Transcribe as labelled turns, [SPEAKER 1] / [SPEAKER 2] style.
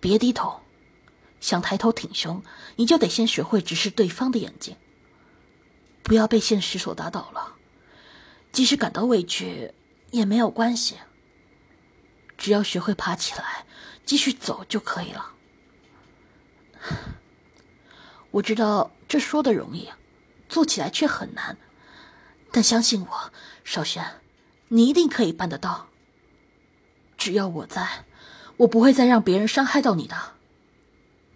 [SPEAKER 1] 别低头，想抬头挺胸，你就得先学会直视对方的眼睛。不要被现实所打倒了，即使感到委屈也没有关系，只要学会爬起来，继续走就可以了。我知道这说的容易，做起来却很难，但相信我，少轩，你一定可以办得到。只要我在，我不会再让别人伤害到你的。